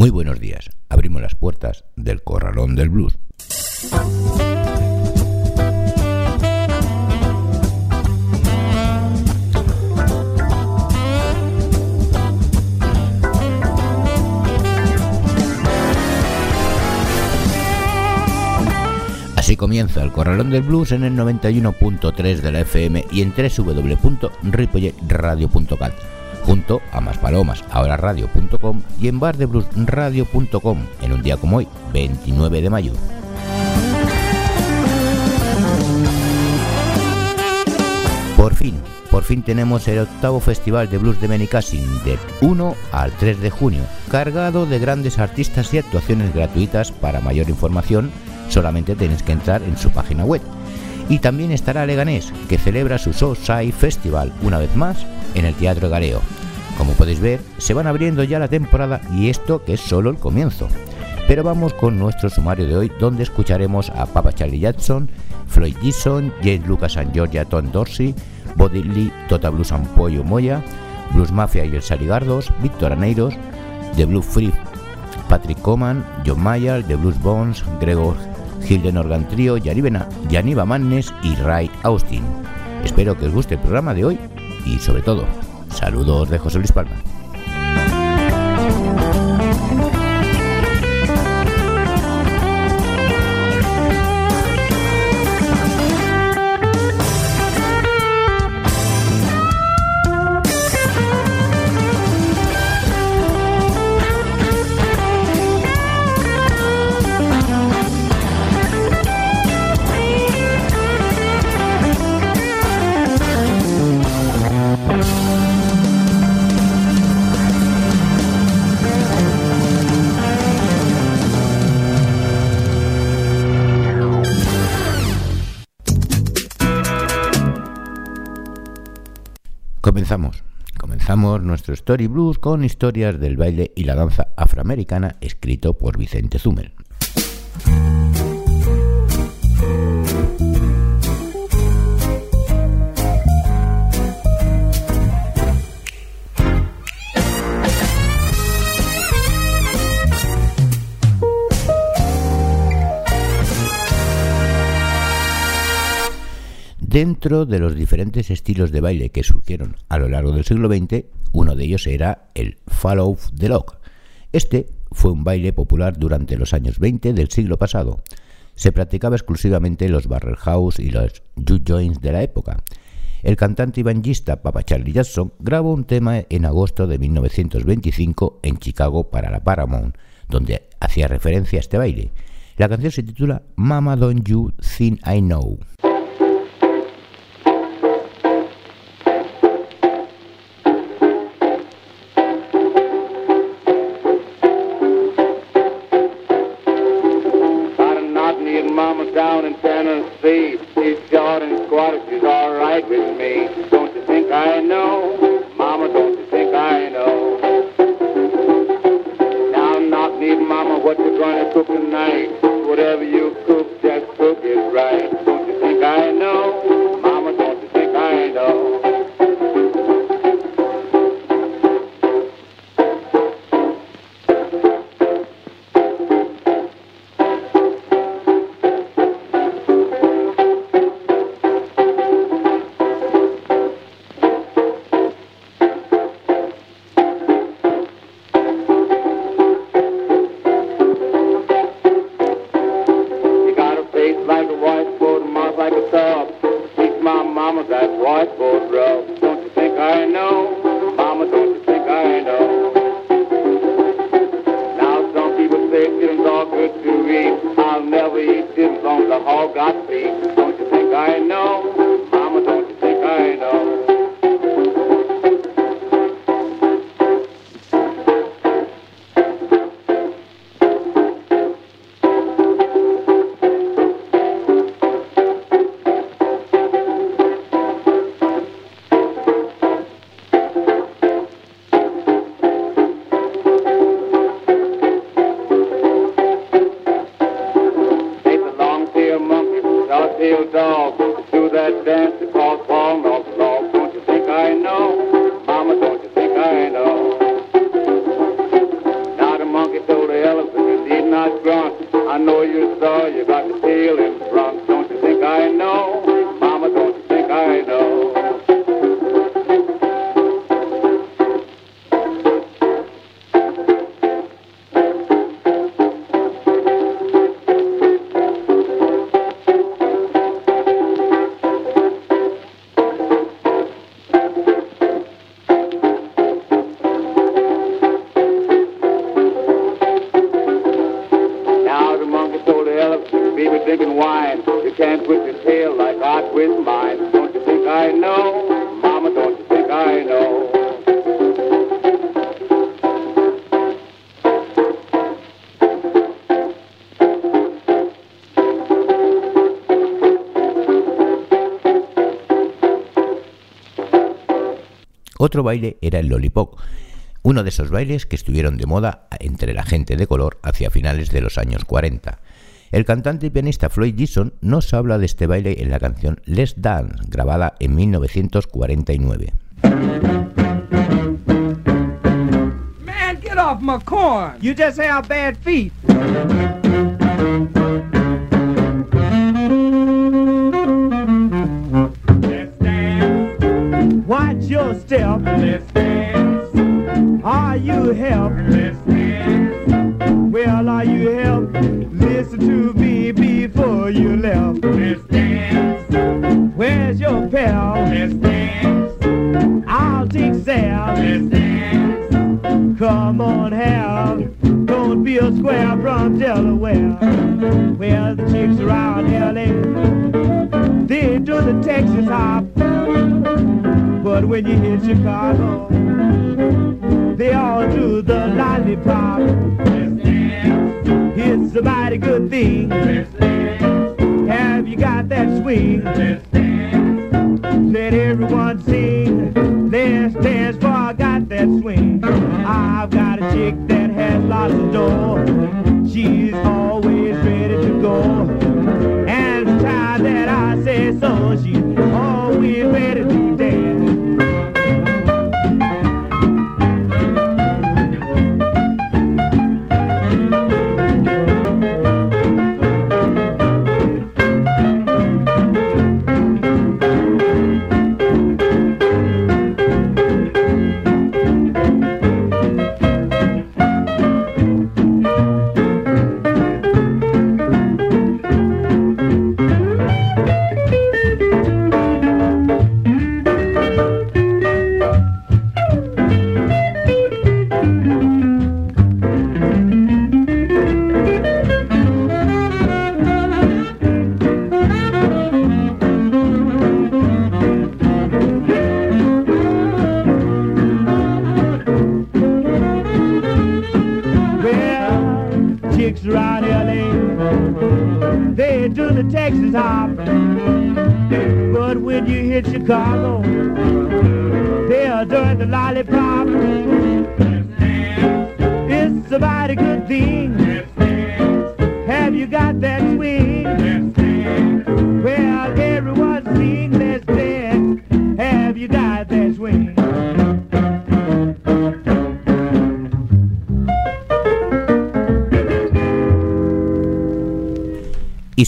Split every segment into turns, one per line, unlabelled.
Muy buenos días. Abrimos las puertas del Corralón del Blues. Así comienza el Corralón del Blues en el 91.3 de la FM y en www.ripolletradio.cat junto a Más Palomas, ahora radio.com y en bardebluesradio.com en un día como hoy, 29 de mayo. Por fin, por fin tenemos el octavo Festival de Blues de Benicassin del 1 al 3 de junio, cargado de grandes artistas y actuaciones gratuitas. Para mayor información, solamente tenéis que entrar en su página web. Y también estará Leganés, que celebra su Soulside Festival una vez más en el Teatro Gareo. Como podéis ver, se van abriendo ya la temporada y esto que es solo el comienzo. Pero vamos con nuestro sumario de hoy, donde escucharemos a Papa Charlie Jackson, Floyd Gibson, James Lucas and Georgia Tom Dorsey, Body Lee, Tota Blues and Pollo Moya, Blues Mafia y el Sarigardos, Víctor Aneiros, The Blue Free, Patrick Coman, John Mayer, The Blues Bones, Gregor Hilden Organ Trio, Yaniva Mannes y Ray Austin. Espero que os guste el programa de hoy y sobre todo, saludos de José Luis Palma. Nuestro Story Blues con historias del baile y la danza afroamericana escrito por Vicente Zumel. Dentro de los diferentes estilos de baile que surgieron a lo largo del siglo XX, uno de ellos era el Follow the Lock. Este fue un baile popular durante los años 20 del siglo pasado. Se practicaba exclusivamente en los barrel house y los juke joints de la época. El cantante y banjista Papa Charlie Jackson grabó un tema en agosto de 1925 en Chicago para la Paramount, donde hacía referencia a este baile. La canción se titula Mama Don't You Think I Know.
Drinking wine. You can't twist your tail like I twist mine. Don't you think I know? Mama, don't you think I know?
Otro baile era el lollipop, uno de esos bailes que estuvieron de moda entre la gente de color hacia finales de los años 40. El cantante y pianista Floyd Gibson nos habla de este baile en la canción Let's Dance, grabada en 1949.
Man, get off my corn. You just have bad feet. Watch your step. Let's dance. Are you help? Let's dance. Well, are you Your pal? Let's dance. I'll take Sal. Let's dance. Come on, Hal. Don't be a square from Delaware. Where the chicks around LA. They do the Texas hop. But when you hit Chicago, they all do the lollipop. It's a mighty good thing. Have you got that swing? Let everyone sing. Let's dance for I got that swing. I've got a chick that has lots of dough. She's always ready to go.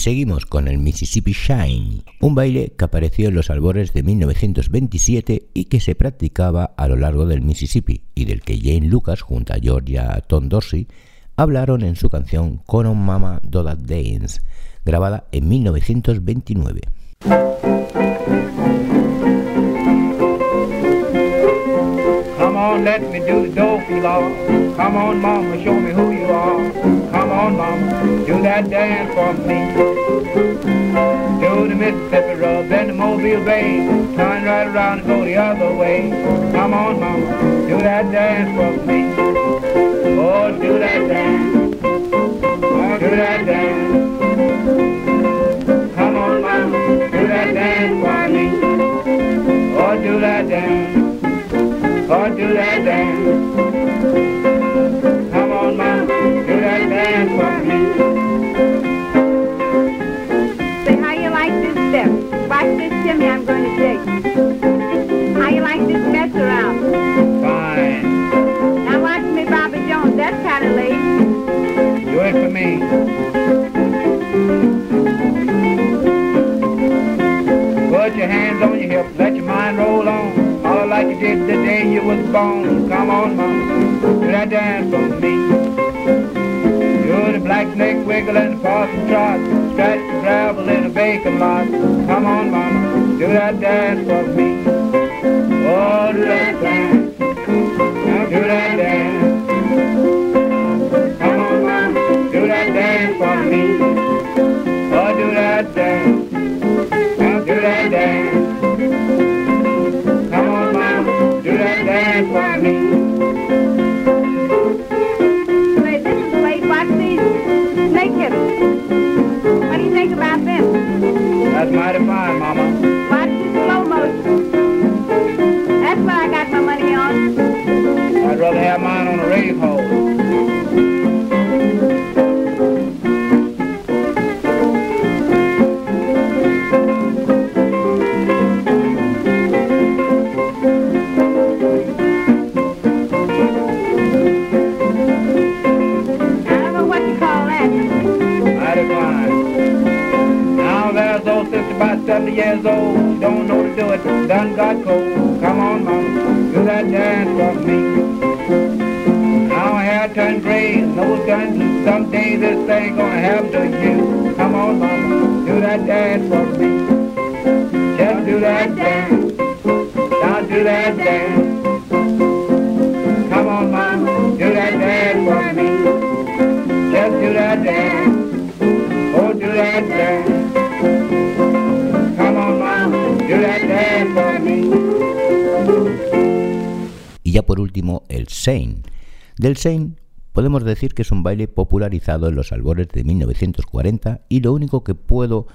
Seguimos con el Mississippi Shine, un baile que apareció en los albores de 1927 y que se practicaba a lo largo del Mississippi y del que Jane Lucas junto a Georgia Tom Dorsey hablaron en su canción Conon Mama Do That Dance, grabada en 1929.
Come on, let me do the. Come on, mama, show me who are. Come on, mama, do that dance for me. Do the Mississippi rub, then the Mobile Bay. Turn right around and go the other way. Come on, mama, do that dance for me. Oh, do that dance. Do that dance. Come on, mama, do that dance for me. Oh, do that dance. Oh, do that dance.
Sunday I'm going to dig. How you like this mess around?
Fine.
Now watch me, Bobby Jones. That's kind of late.
Do it for me. Put your hands on your hips. Let your mind roll on. Follow like you did the day you was born. Come on, mama. Do that dance for me. You're the black snake wiggle and the parson trot. Scratch the gravel in a vacant lot. Come on, mama do that dance for me. Oh, do that dance, now do that dance. Come on, mama, do that dance for me. Oh, do that dance, now do that dance. Come on, mama, do that dance for me.
Say, listen, Slade, watch these snake hitters. What do you think about them?
That's mighty fine, mama.
Del Seine podemos decir que es un baile popularizado en los albores de 1940 y lo único que puedo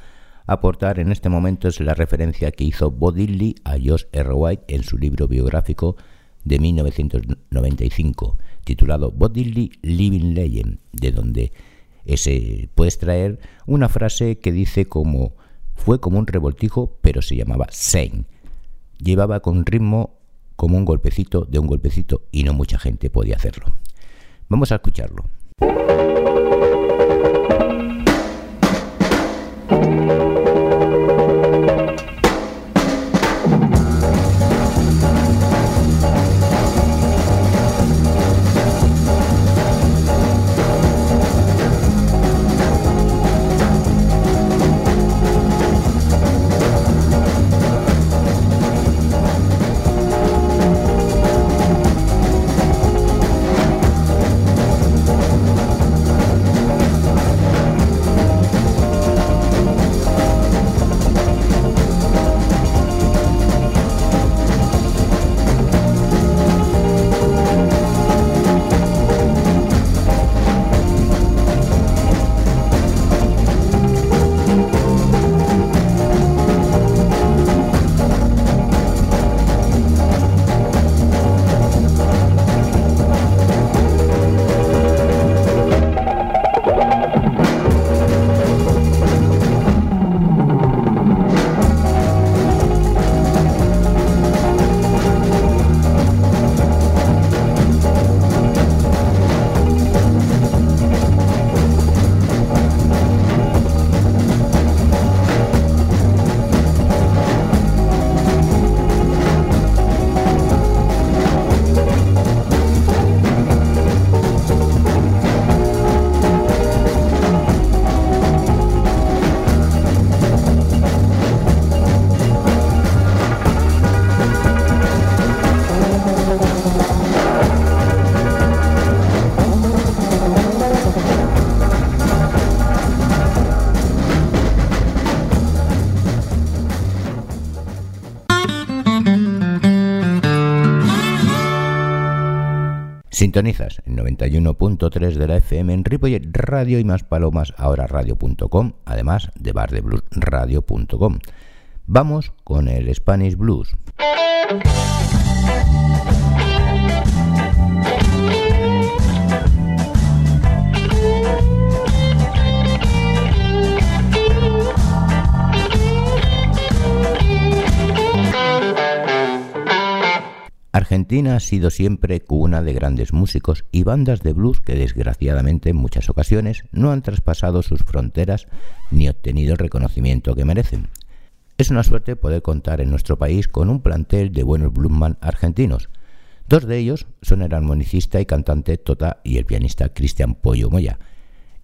aportar en este momento es la referencia que hizo Bo Diddley a Josh R. White en su libro biográfico de 1995 titulado Bo Diddley Living Legend, de donde ese puedes traer una frase que dice como fue como un revoltijo pero se llamaba Seine. Llevaba con ritmo como un golpecito de un golpecito y no mucha gente podía hacerlo. Vamos a escucharlo. Sintonizas en 91.3 de la FM en Ripollet Radio y más palomas ahora radio.com, además de bardebluesradio.com. Vamos con el Spanish Blues. Argentina ha sido siempre cuna de grandes músicos y bandas de blues que desgraciadamente en muchas ocasiones no han traspasado sus fronteras ni obtenido el reconocimiento que merecen. Es una suerte poder contar en nuestro país con un plantel de buenos bluesman argentinos. Dos de ellos son el armonicista y cantante Tota y el pianista Cristian Pollo Moya.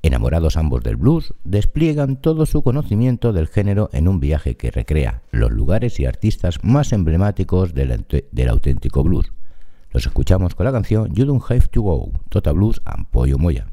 Enamorados ambos del blues, despliegan todo su conocimiento del género en un viaje que recrea los lugares y artistas más emblemáticos del, auténtico blues. Los escuchamos con la canción You Don't Have to Go, Tota Blues and Pollo Moya.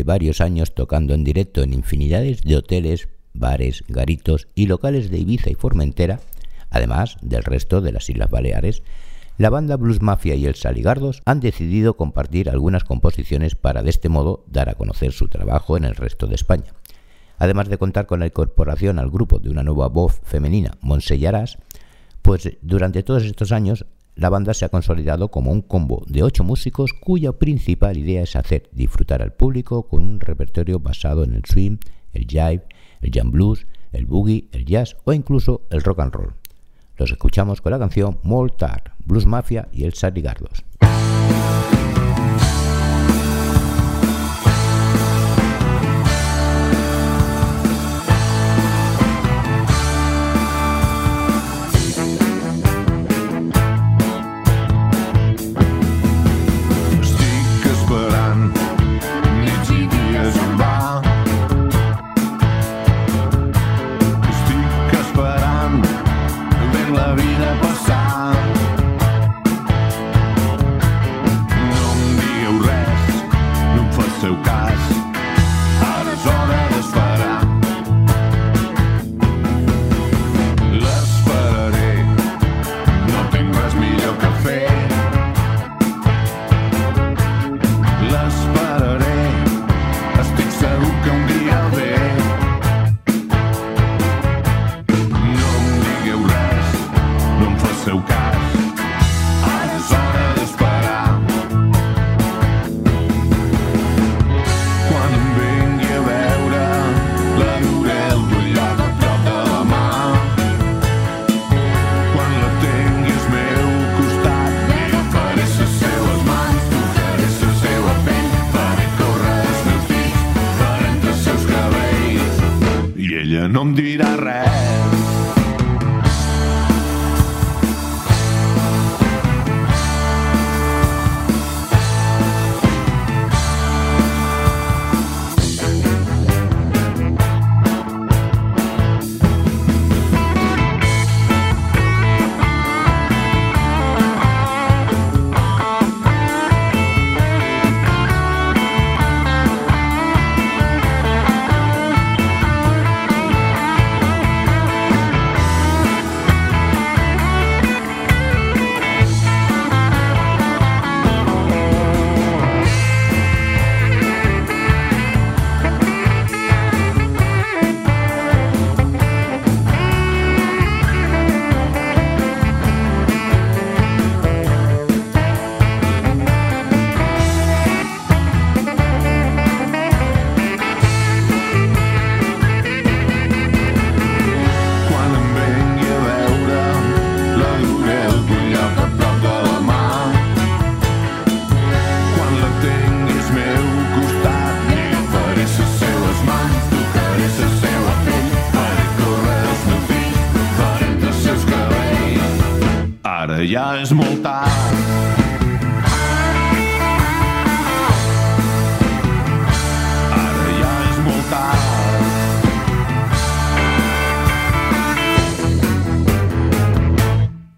De varios años tocando en directo en infinidades de hoteles, bares, garitos y locales de Ibiza y Formentera, además del resto de las Islas Baleares, la banda Blues Mafia y el Saligardos han decidido compartir algunas composiciones para de este modo dar a conocer su trabajo en el resto de España. Además de contar con la incorporación al grupo de una nueva voz femenina, Monse pues durante todos estos años la banda se ha consolidado como un combo de ocho músicos cuya principal idea es hacer disfrutar al público con un repertorio basado en el swing, el jive, el jam blues, el boogie, el jazz o incluso el rock and roll. Los escuchamos con la canción Moltar, Blues Mafia y el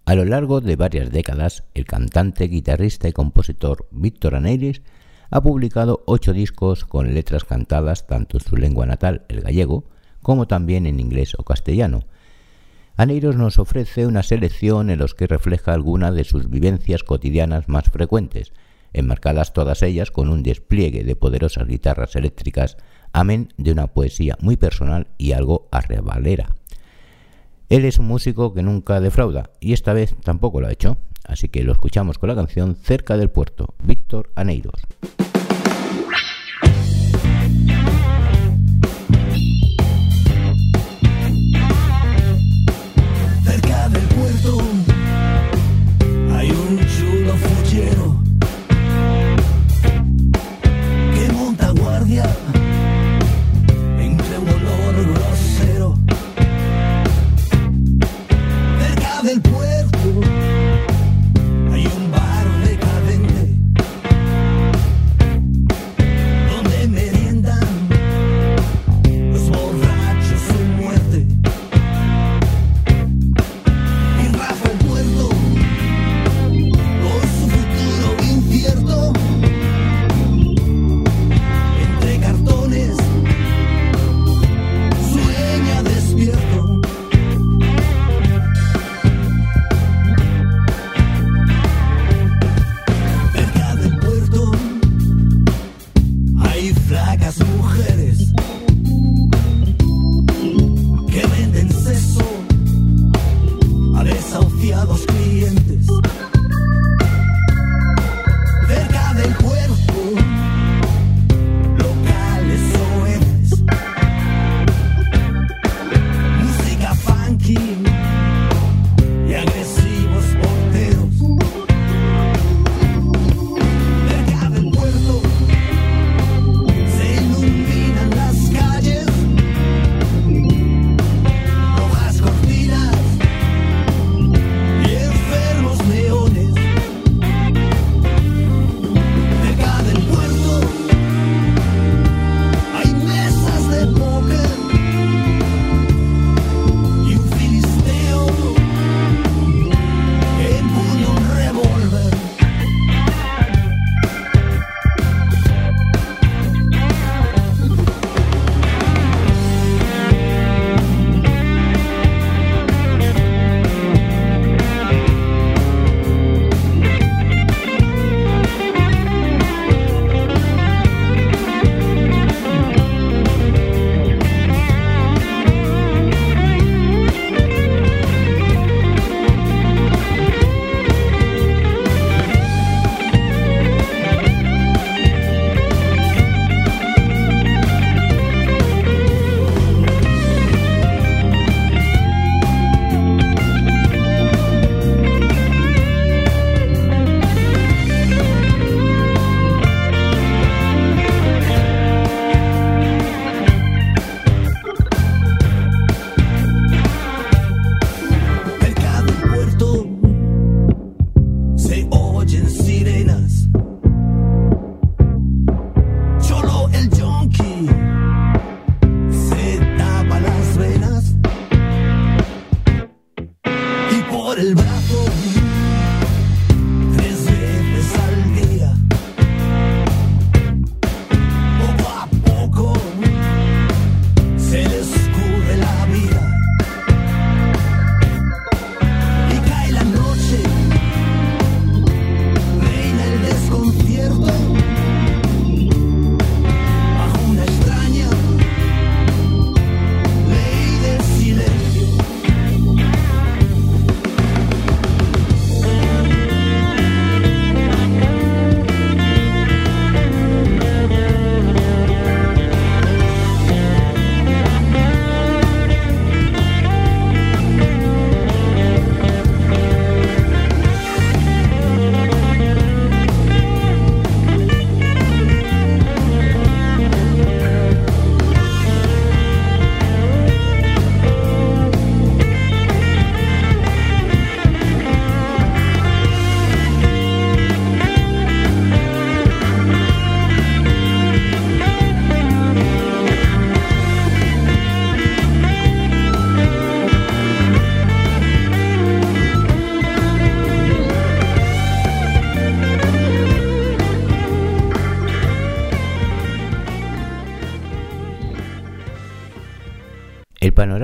A lo largo de varias décadas, el cantante, guitarrista y compositor Víctor Aneiris ha publicado ocho discos con letras cantadas tanto en su lengua natal, el gallego, como también en inglés o castellano. Aneiros nos ofrece una selección en los que refleja algunas de sus vivencias cotidianas más frecuentes, enmarcadas todas ellas con un despliegue de poderosas guitarras eléctricas, amén de una poesía muy personal y algo arrebalera. Él es un músico que nunca defrauda y esta vez tampoco lo ha hecho, así que lo escuchamos con la canción Cerca del Puerto, Víctor Aneiros.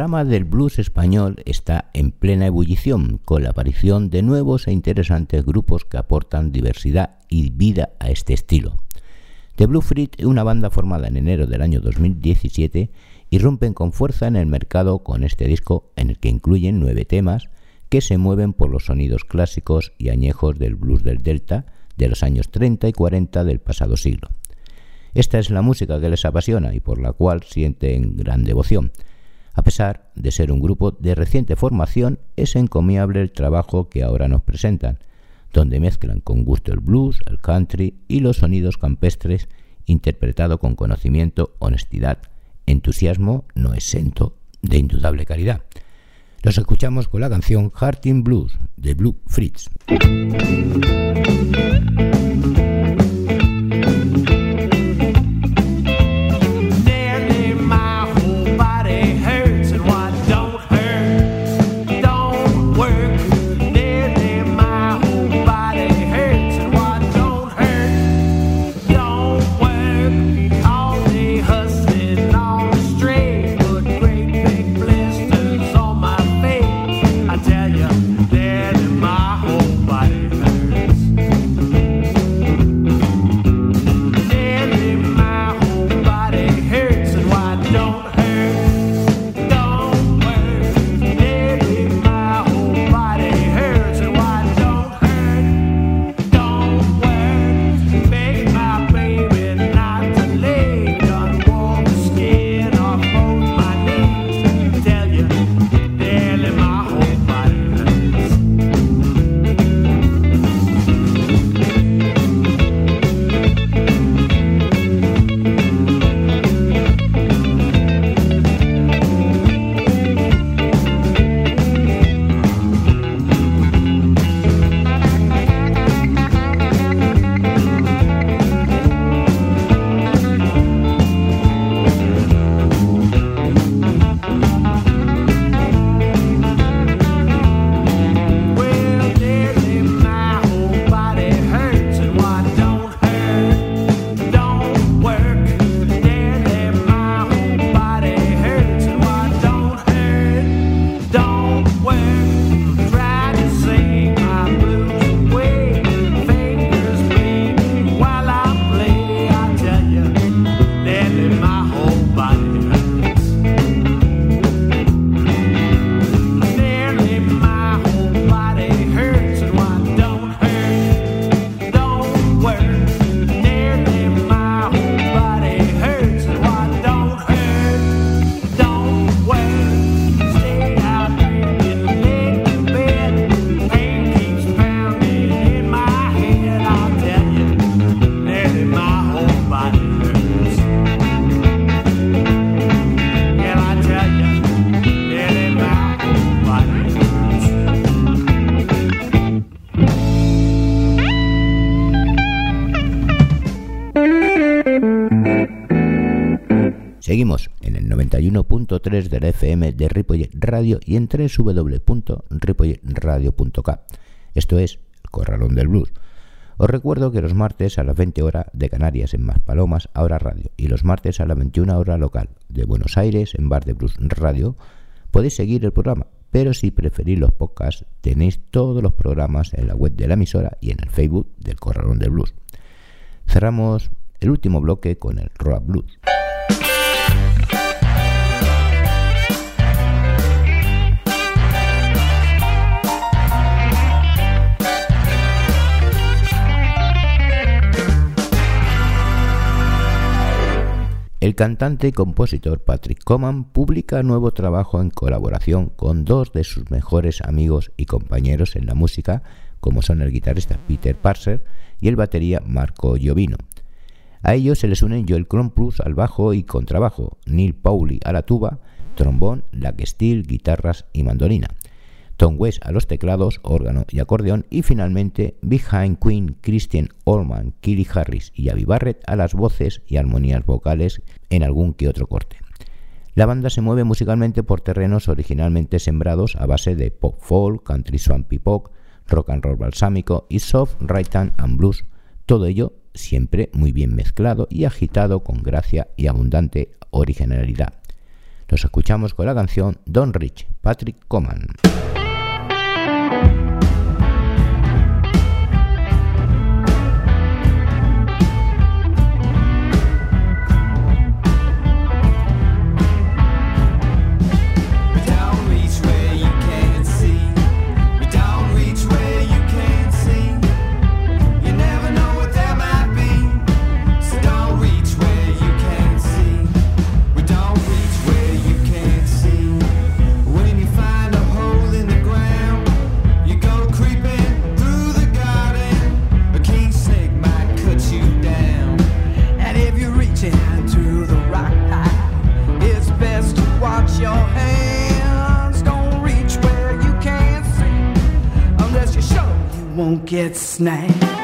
Panorama del blues español está en plena ebullición, con la aparición de nuevos e interesantes grupos que aportan diversidad y vida a este estilo. The Blue Fruit, una banda formada en enero del año 2017, irrumpen con fuerza en el mercado con este disco en el que incluyen nueve temas que se mueven por los sonidos clásicos y añejos del blues del Delta de los años 30 y 40 del pasado siglo. Esta es la música que les apasiona y por la cual sienten gran devoción. A pesar de ser un grupo de reciente formación, es encomiable el trabajo que ahora nos presentan, donde mezclan con gusto el blues, el country y los sonidos campestres, interpretado con conocimiento, honestidad, entusiasmo no exento de indudable calidad. Los escuchamos con la canción Hearting Blues de Blue Fritz. 91.3 de la FM de Ripollet Radio y en www.ripolletradio.k. Esto es el Corralón del Blues. Os recuerdo que los martes a las 20 horas de Canarias en Maspalomas, ahora radio, y los martes a las 21 horas local de Buenos Aires en Bar de Blues Radio, podéis seguir el programa, pero si preferís los podcasts, tenéis todos los programas en la web de la emisora y en el Facebook del Corralón del Blues. Cerramos el último bloque con el Rock Blues. El cantante y compositor Patrick Coman publica nuevo trabajo en colaboración con dos de sus mejores amigos y compañeros en la música, como son el guitarrista Peter Parser y el batería Marco Giovino. A ellos se les unen Joel Plus al bajo y contrabajo, Neil Pauli a la tuba, trombón, lag steel, guitarras y mandolina. Tom West a los teclados, órgano y acordeón y finalmente Behind Queen, Christian Allman, Killy Harris y Avi Barrett a las voces y armonías vocales en algún que otro corte. La banda se mueve musicalmente por terrenos originalmente sembrados a base de pop folk, country swampy pop, rock and roll balsámico y soft rhythm and blues, todo ello siempre muy bien mezclado y agitado con gracia y abundante originalidad. Los escuchamos con la canción Don Rich, Patrick Coman.
thank you won't get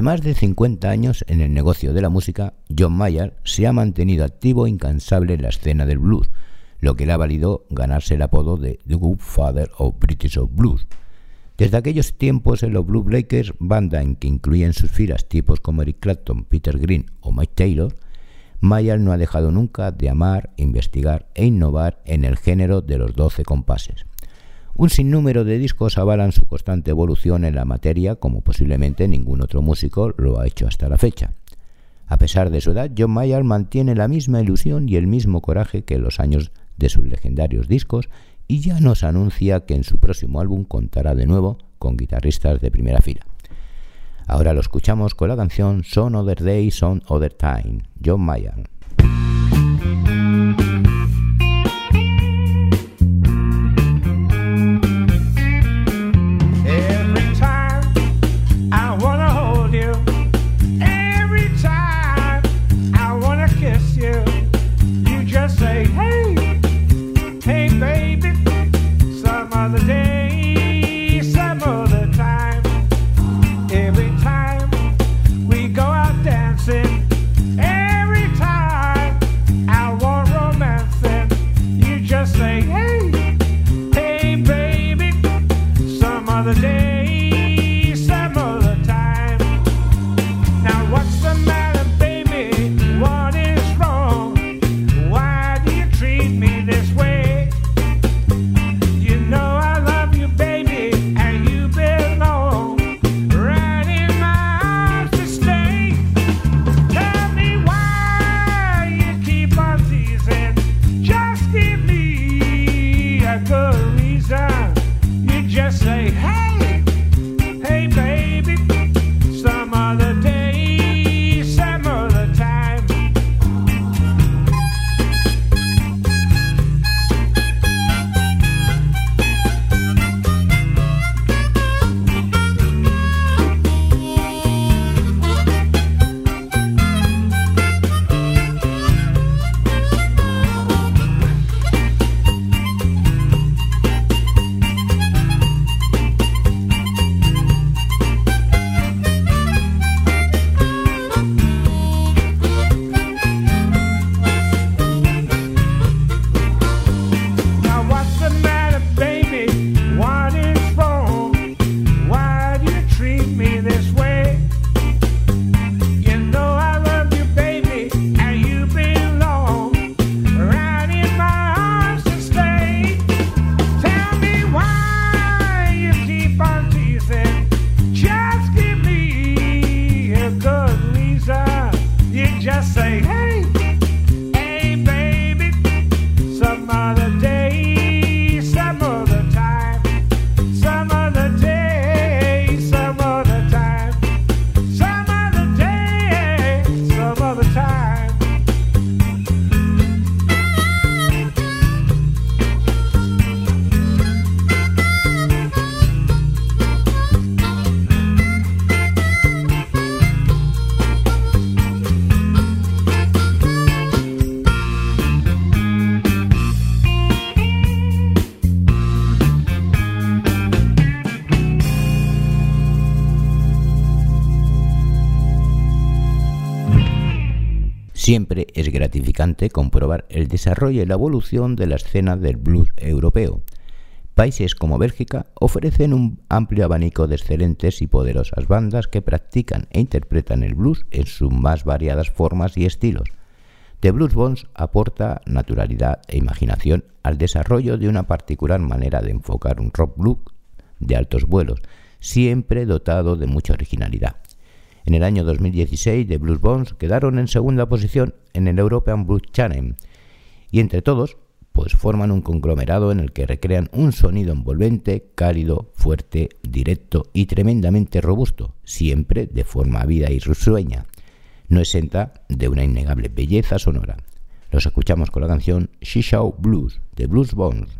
Durante más de 50 años en el negocio de la música, John Mayer se ha mantenido activo e incansable en la escena del blues, lo que le ha valido ganarse el apodo de The Good Father of British of Blues. Desde aquellos tiempos en los Blue Breakers, banda en que incluía en sus filas tipos como Eric Clapton, Peter Green o Mike Taylor, Mayer no ha dejado nunca de amar, investigar e innovar en el género de los 12 compases. Un sinnúmero de discos avalan su constante evolución en la materia como posiblemente ningún otro músico lo ha hecho hasta la fecha.
A pesar de su edad, John Mayer mantiene la misma ilusión y el mismo coraje que en los años de sus legendarios discos y ya nos anuncia que en su próximo álbum contará de nuevo con guitarristas de primera fila. Ahora lo escuchamos con la canción Son Other Day, Son Other Time, John Mayer. Siempre es gratificante comprobar el desarrollo y la evolución de la escena del blues europeo. Países como Bélgica ofrecen un amplio abanico de excelentes y poderosas bandas que practican e interpretan el blues en sus más variadas formas y estilos. The Blues Bones aporta naturalidad e imaginación al desarrollo de una particular manera de enfocar un rock blues de altos vuelos, siempre dotado de mucha originalidad. En el año 2016, The Blues Bones quedaron en segunda posición en el European Blues Channel y entre todos, pues forman un conglomerado en el que recrean un sonido envolvente, cálido, fuerte, directo y tremendamente robusto, siempre de forma vida y risueña, no exenta de una innegable belleza sonora. Los escuchamos con la canción She Show Blues de Blues Bones.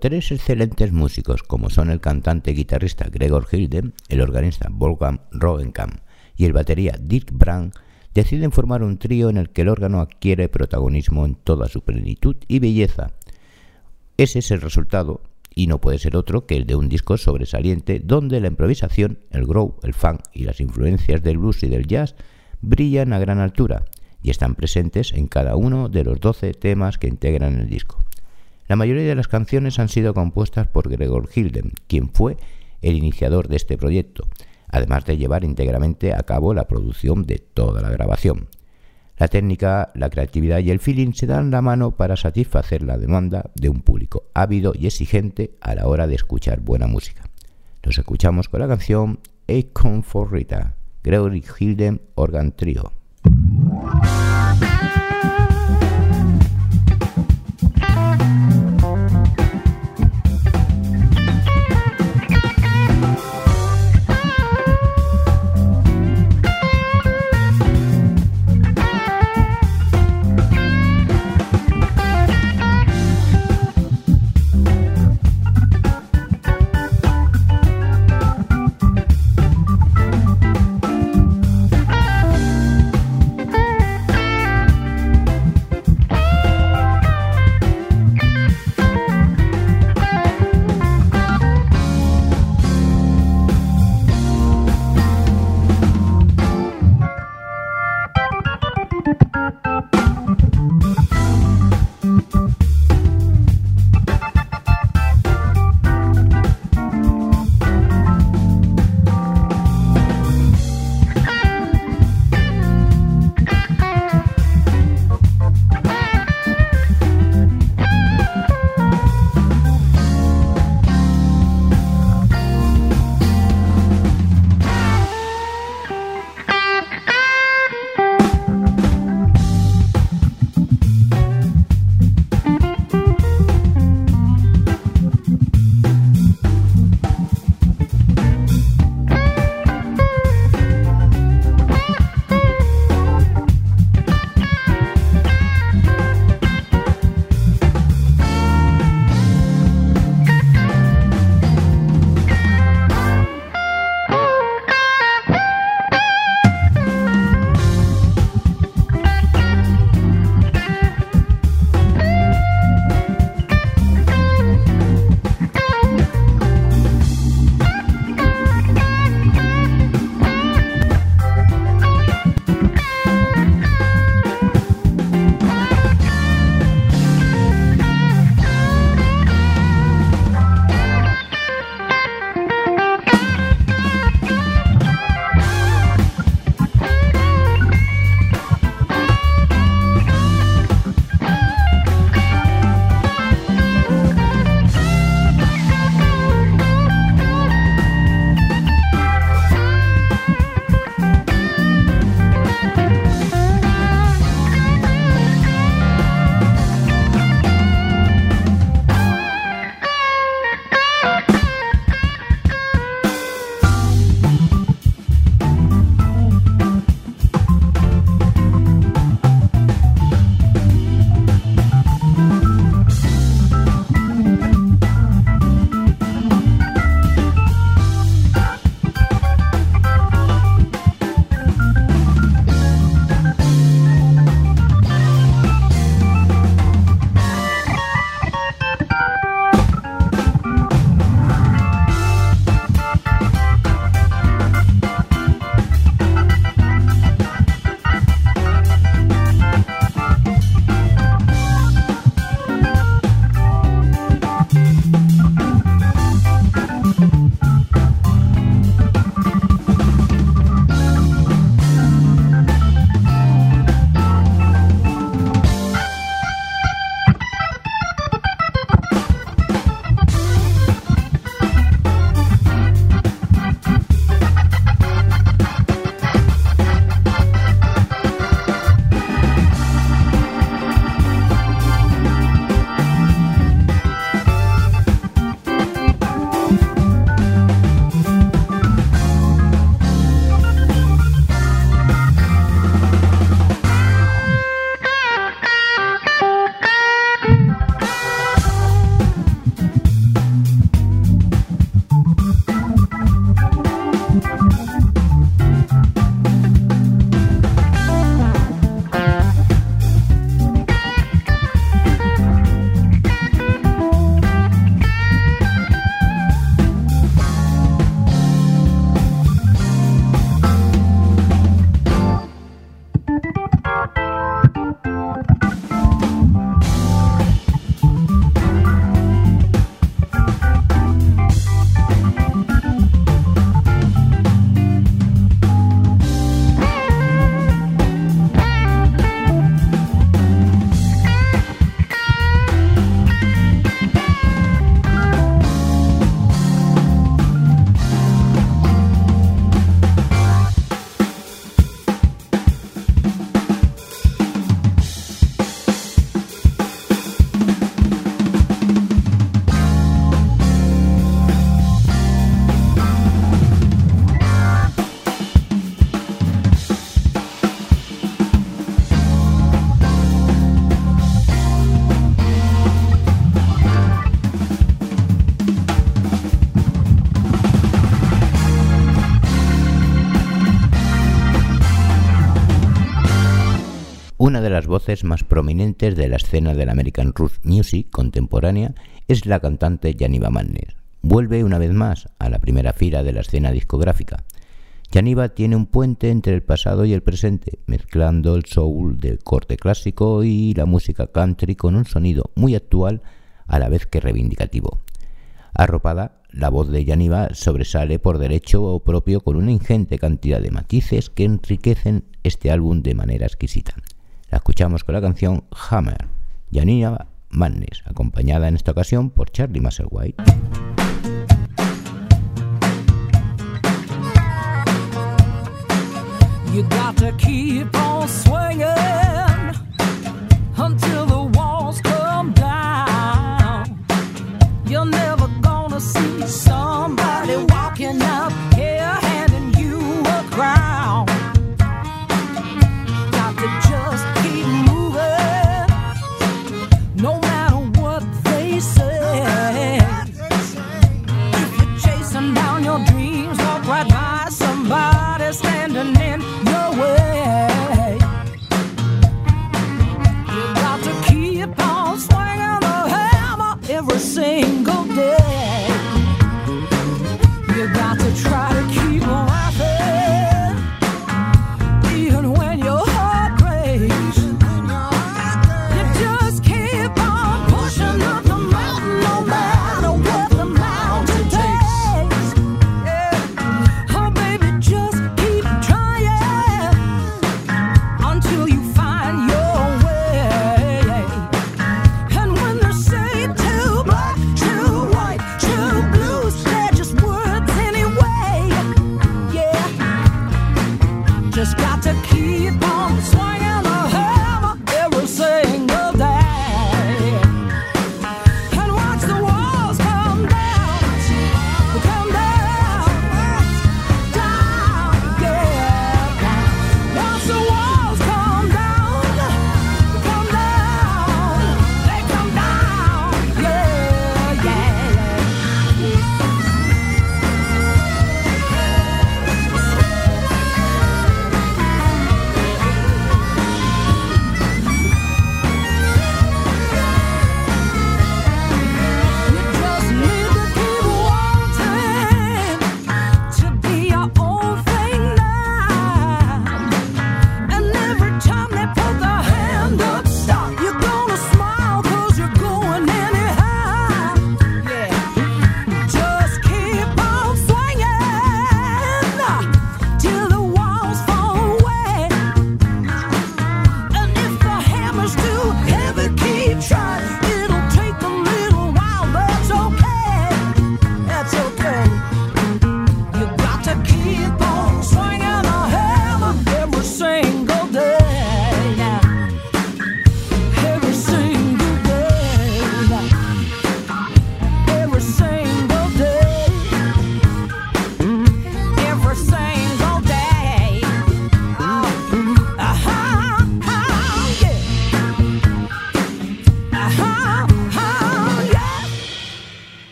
Tres excelentes músicos, como son el cantante y guitarrista Gregor Hilde, el organista Wolfgang Rogenkamp y el batería Dirk Brandt, deciden formar un trío en el que el órgano adquiere protagonismo en toda su plenitud y belleza. Ese es el resultado, y no puede ser otro que el de un disco sobresaliente donde la improvisación, el groove, el funk y las influencias del blues y del jazz brillan a gran altura y están presentes en cada uno de los 12 temas que integran el disco. La mayoría de las canciones han sido compuestas por Gregor Hilden, quien fue el iniciador de este proyecto, además de llevar íntegramente a cabo la producción de toda la grabación. La técnica, la creatividad y el feeling se dan la mano para satisfacer la demanda de un público ávido y exigente a la hora de escuchar buena música. Los escuchamos con la canción Acorn for Rita, Gregory Hilden Organ Trio.
Las voces más prominentes de la escena del American Roots Music contemporánea es la cantante Janiva Mannes. Vuelve una vez más a la primera fila de la escena discográfica. Janiva tiene un puente entre el pasado y el presente, mezclando el soul del corte clásico y la música country con un sonido muy actual a la vez que reivindicativo. Arropada, la voz de Janiva sobresale por derecho propio con una ingente cantidad de matices que enriquecen este álbum de manera exquisita. La escuchamos con la canción Hammer, Janiva Madness, acompañada en esta ocasión por Charlie Musselwhite.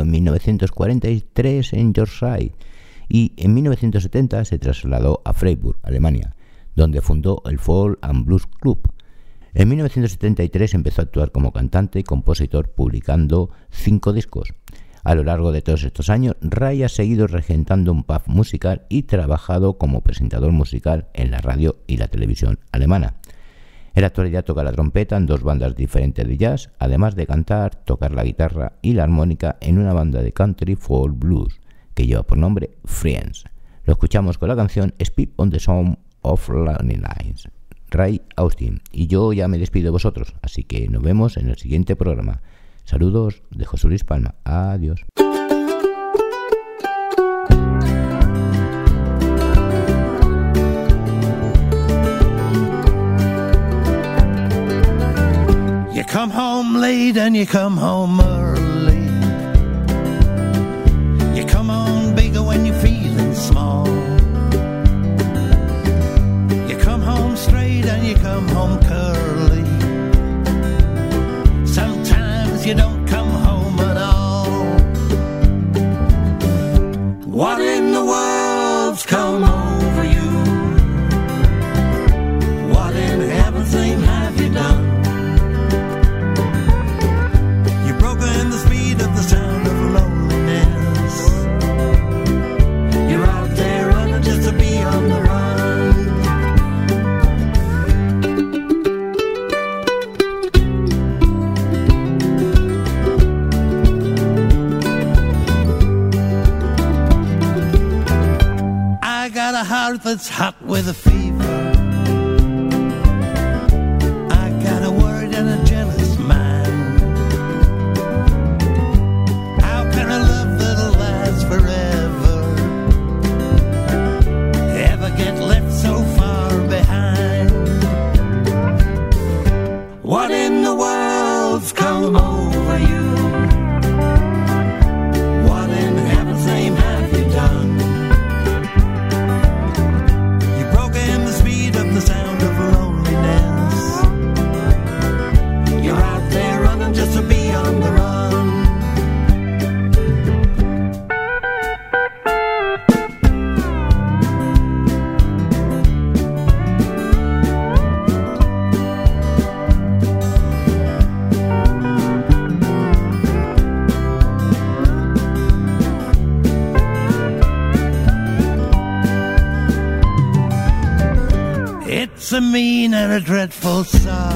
En 1943 en Yorkshire y en 1970 se trasladó a Freiburg, Alemania, donde fundó el Folk and Blues Club. En 1973 empezó a actuar como cantante y compositor publicando cinco discos. A lo largo de todos estos años, Ray ha seguido regentando un pub musical y trabajado como presentador musical en la radio y la televisión alemana. En la actualidad toca la trompeta en dos bandas diferentes de jazz, además de cantar, tocar la guitarra y la armónica en una banda de country folk blues que lleva por nombre Friends. Lo escuchamos con la canción Speak on the Song of Lonely Lines. Ray Austin. Y yo ya me despido de vosotros, así que nos vemos en el siguiente programa. Saludos de José Luis Palma. Adiós.
Late and you come home early. It's hot with a fever. a dreadful sigh.